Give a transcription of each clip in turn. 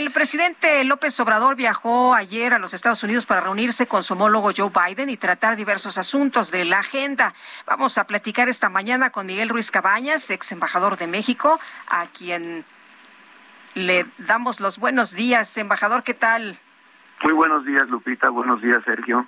El presidente López Obrador viajó ayer a los Estados Unidos para reunirse con su homólogo Joe Biden y tratar diversos asuntos de la agenda. Vamos a platicar esta mañana con Miguel Ruiz Cabañas, ex embajador de México, a quien le damos los buenos días. Embajador, ¿qué tal? Muy buenos días, Lupita. Buenos días, Sergio.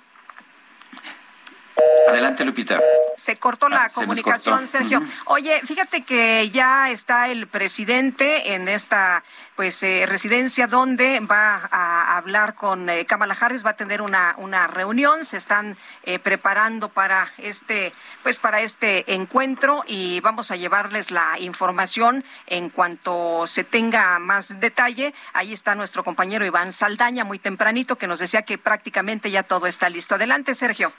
Adelante, Lupita. Se cortó la ah, comunicación, Sergio. Oye, fíjate que ya está el presidente en esta pues eh, residencia donde va a hablar con eh, Kamala Harris, va a tener una, una reunión, se están eh, preparando para este pues para este encuentro y vamos a llevarles la información en cuanto se tenga más detalle. Ahí está nuestro compañero Iván Saldaña muy tempranito que nos decía que prácticamente ya todo está listo. Adelante, Sergio.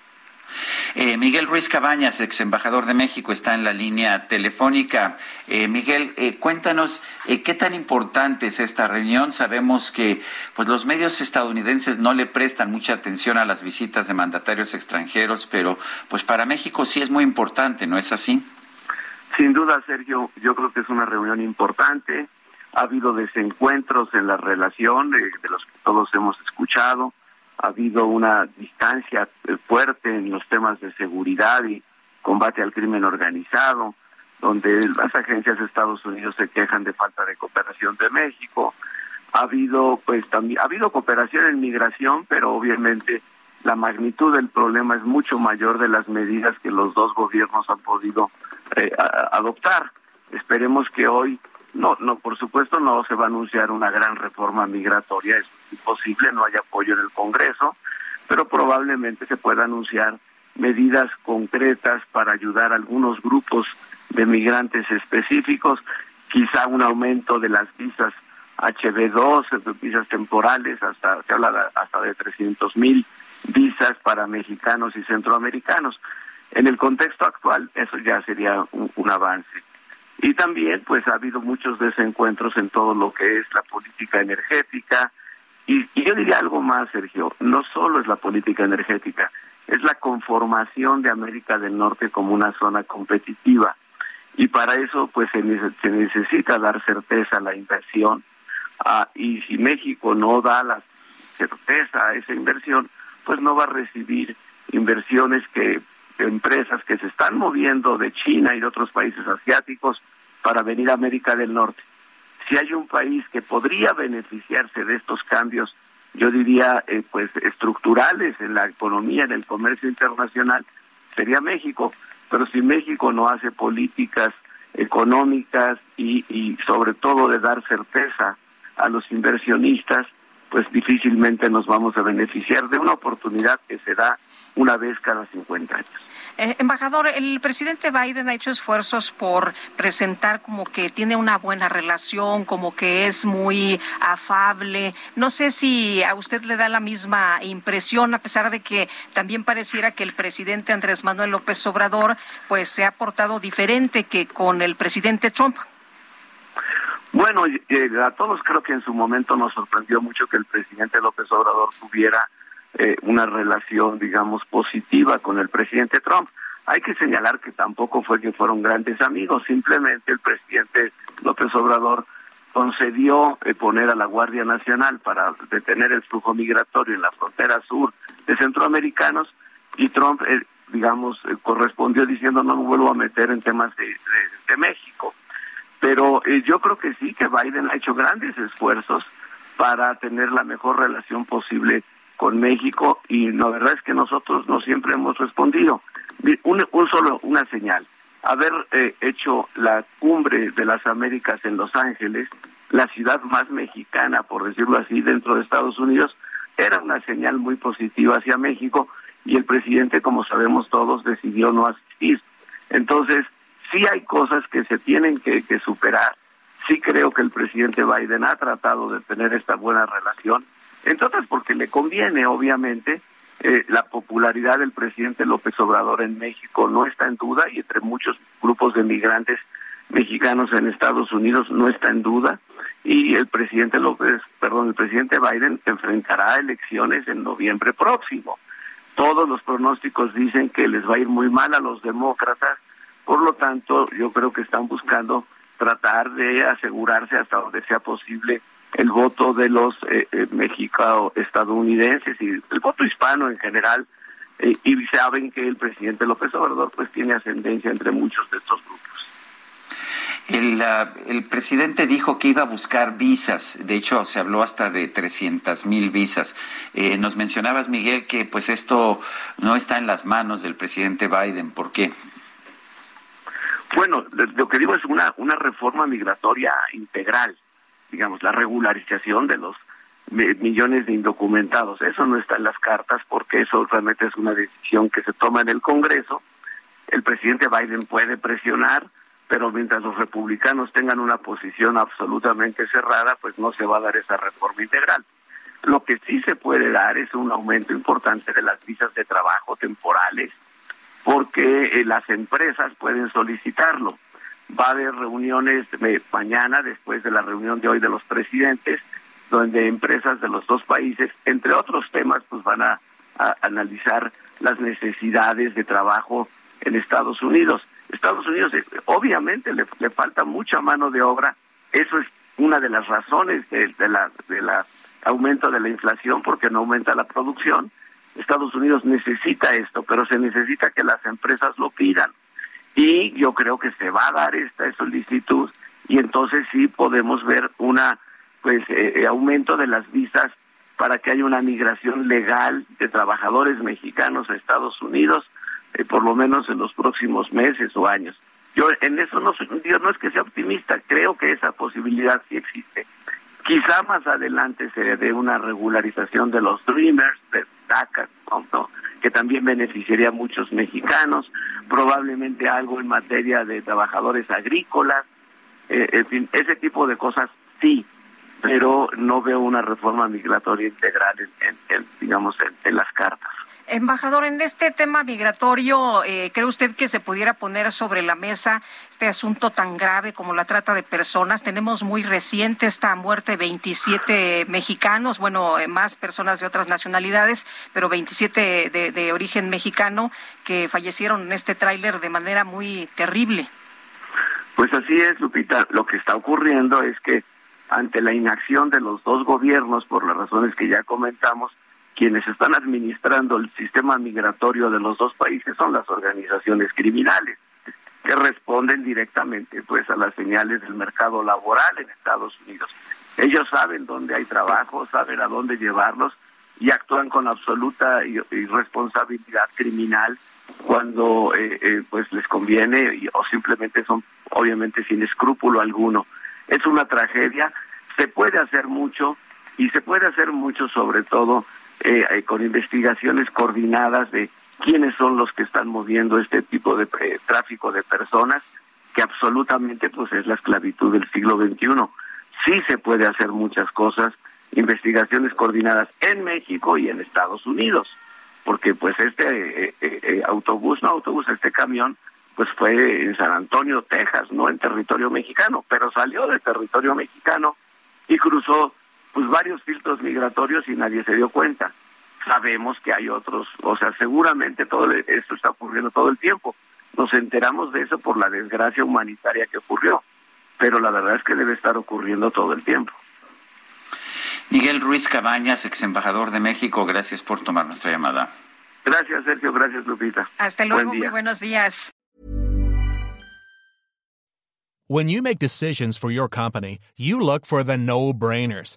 Eh, Miguel Ruiz Cabañas, ex embajador de México, está en la línea telefónica. Eh, Miguel, eh, cuéntanos qué tan importante es esta reunión. Sabemos que pues, los medios estadounidenses no le prestan mucha atención a las visitas de mandatarios extranjeros, pero pues para México sí es muy importante, ¿no es así? Sin duda, Sergio, yo creo que es una reunión importante. Ha habido desencuentros en la relación de los que todos hemos escuchado ha habido una distancia fuerte en los temas de seguridad y combate al crimen organizado, donde las agencias de Estados Unidos se quejan de falta de cooperación de México. Ha habido, pues también, ha habido cooperación en migración, pero obviamente la magnitud del problema es mucho mayor de las medidas que los dos gobiernos han podido eh, adoptar. Esperemos que hoy, no, no, por supuesto no se va a anunciar una gran reforma migratoria, es imposible, no hay apoyo en el Congreso, pero probablemente se pueda anunciar medidas concretas para ayudar a algunos grupos de migrantes específicos, quizá un aumento de las visas HB2, visas temporales, hasta se habla hasta de 300 mil visas para mexicanos y centroamericanos. En el contexto actual, eso ya sería un avance. Y también, pues, ha habido muchos desencuentros en todo lo que es la política energética, y, yo diría algo más, Sergio, no solo es la política energética, es la conformación de América del Norte como una zona competitiva. Y para eso, pues se, necesita dar certeza a la inversión. Ah, y si México no da la certeza a esa inversión, pues no va a recibir inversiones que empresas que se están moviendo de China y de otros países asiáticos para venir a América del Norte si hay un país que podría beneficiarse de estos cambios, yo diría, eh, pues estructurales en la economía, en el comercio internacional, sería México. Pero si México no hace políticas económicas y, y sobre todo de dar certeza a los inversionistas, pues difícilmente nos vamos a beneficiar de una oportunidad que se da una vez cada 50 años. Eh, embajador, el presidente Biden ha hecho esfuerzos por presentar como que tiene una buena relación, como que es muy afable. No sé si a usted le da la misma impresión, a pesar de que también pareciera que el presidente Andrés Manuel López Obrador pues se ha portado diferente que con el presidente Trump. Bueno, eh, a todos creo que en su momento nos sorprendió mucho que el presidente López Obrador tuviera eh, una relación, digamos, positiva con el presidente Trump. Hay que señalar que tampoco fue que fueron grandes amigos, simplemente el presidente López Obrador concedió eh, poner a la Guardia Nacional para detener el flujo migratorio en la frontera sur de centroamericanos y Trump, eh, digamos, correspondió diciendo no me vuelvo a meter en temas de, de México. Pero yo creo que sí, que Biden ha hecho grandes esfuerzos para tener la mejor relación posible con México y la verdad es que nosotros no siempre hemos respondido. Un, solo, una señal, haber eh, hecho la cumbre de las Américas en Los Ángeles, la ciudad más mexicana, por decirlo así, dentro de Estados Unidos, era una señal muy positiva hacia México y el presidente, como sabemos todos, decidió no asistir. Entonces, sí hay cosas que se tienen que superar, Sí creo que el presidente Biden ha tratado de tener esta buena relación, entre otras porque le conviene, obviamente, eh, la popularidad del presidente López Obrador en México no está en duda y entre muchos grupos de migrantes mexicanos en Estados Unidos no está en duda y el presidente López, perdón, el presidente Biden enfrentará elecciones en noviembre próximo. Todos los pronósticos dicen que les va a ir muy mal a los demócratas, por lo tanto, yo creo que están buscando tratar de asegurarse hasta donde sea posible el voto de los eh, eh mexicanos estadounidenses y el voto hispano en general eh, y saben que el presidente López Obrador pues tiene ascendencia entre muchos de estos grupos. El, el, presidente dijo que iba a buscar visas, de hecho se habló hasta de 300 mil visas. Eh, nos mencionabas, Miguel, que pues esto no está en las manos del presidente Biden. ¿Por qué? Bueno, lo que digo es una, una reforma migratoria integral, digamos, la regularización de los millones de indocumentados. Eso no está en las cartas porque eso realmente es una decisión que se toma en el Congreso. El presidente Biden puede presionar pero mientras los republicanos tengan una posición absolutamente cerrada, pues no se va a dar esa reforma integral. Lo que sí se puede dar es un aumento importante de las visas de trabajo temporales, porque eh, las empresas pueden solicitarlo. Va a haber reuniones mañana, después de la reunión de hoy de los presidentes, donde empresas de los dos países, entre otros temas, pues van a analizar las necesidades de trabajo en Estados Unidos. Estados Unidos eh, obviamente le, falta mucha mano de obra, eso es una de las razones de, la de la aumento de la inflación porque no aumenta la producción. Estados Unidos necesita esto, pero se necesita que las empresas lo pidan. Y yo creo que se va a dar esta solicitud y entonces sí podemos ver una pues eh, eh, aumento de las visas para que haya una migración legal de trabajadores mexicanos a Estados Unidos eh, por lo menos en los próximos meses o años. Yo en eso no soy, yo no es que sea optimista, creo que esa posibilidad sí existe. Quizá más adelante se dé una regularización de los Dreamers, de DACA, que también beneficiaría a muchos mexicanos, probablemente algo en materia de trabajadores agrícolas, eh, en fin, ese tipo de cosas sí, pero no veo una reforma migratoria integral en, digamos, en las cartas. Embajador, en este tema migratorio, eh, ¿cree usted que se pudiera poner sobre la mesa este asunto tan grave como la trata de personas? Tenemos muy reciente esta muerte de 27 mexicanos, bueno, eh, más personas de otras nacionalidades, pero 27 de, de origen mexicano que fallecieron en este tráiler de manera muy terrible. Pues así es, Lupita. Lo que está ocurriendo es que ante la inacción de los dos gobiernos, por las razones que ya comentamos, quienes están administrando el sistema migratorio de los dos países son las organizaciones criminales que responden directamente pues a las señales del mercado laboral en Estados Unidos. Ellos saben dónde hay trabajo, saben a dónde llevarlos y actúan con absoluta irresponsabilidad criminal cuando eh, eh, pues les conviene o simplemente son obviamente sin escrúpulo alguno. Es una tragedia, se puede hacer mucho y se puede hacer mucho sobre todo eh, eh, con investigaciones coordinadas de quiénes son los que están moviendo este tipo de eh, tráfico de personas, que absolutamente pues es la esclavitud del siglo XXI. Sí se puede hacer muchas cosas, investigaciones coordinadas en México y en Estados Unidos, porque pues este autobús, no autobús, este camión, pues fue en San Antonio, Texas, no en territorio mexicano, pero salió de territorio mexicano y cruzó pues varios filtros migratorios y nadie se dio cuenta. Sabemos que hay otros, o sea, seguramente todo esto está ocurriendo todo el tiempo. Nos enteramos de eso por la desgracia humanitaria que ocurrió, pero la verdad es que debe estar ocurriendo todo el tiempo. Miguel Ruiz Cabañas, ex embajador de México, gracias por tomar nuestra llamada. Gracias, Sergio. Gracias, Lupita. Hasta luego. Muy buenos días. When you make decisions for your company, you look for the no-brainers.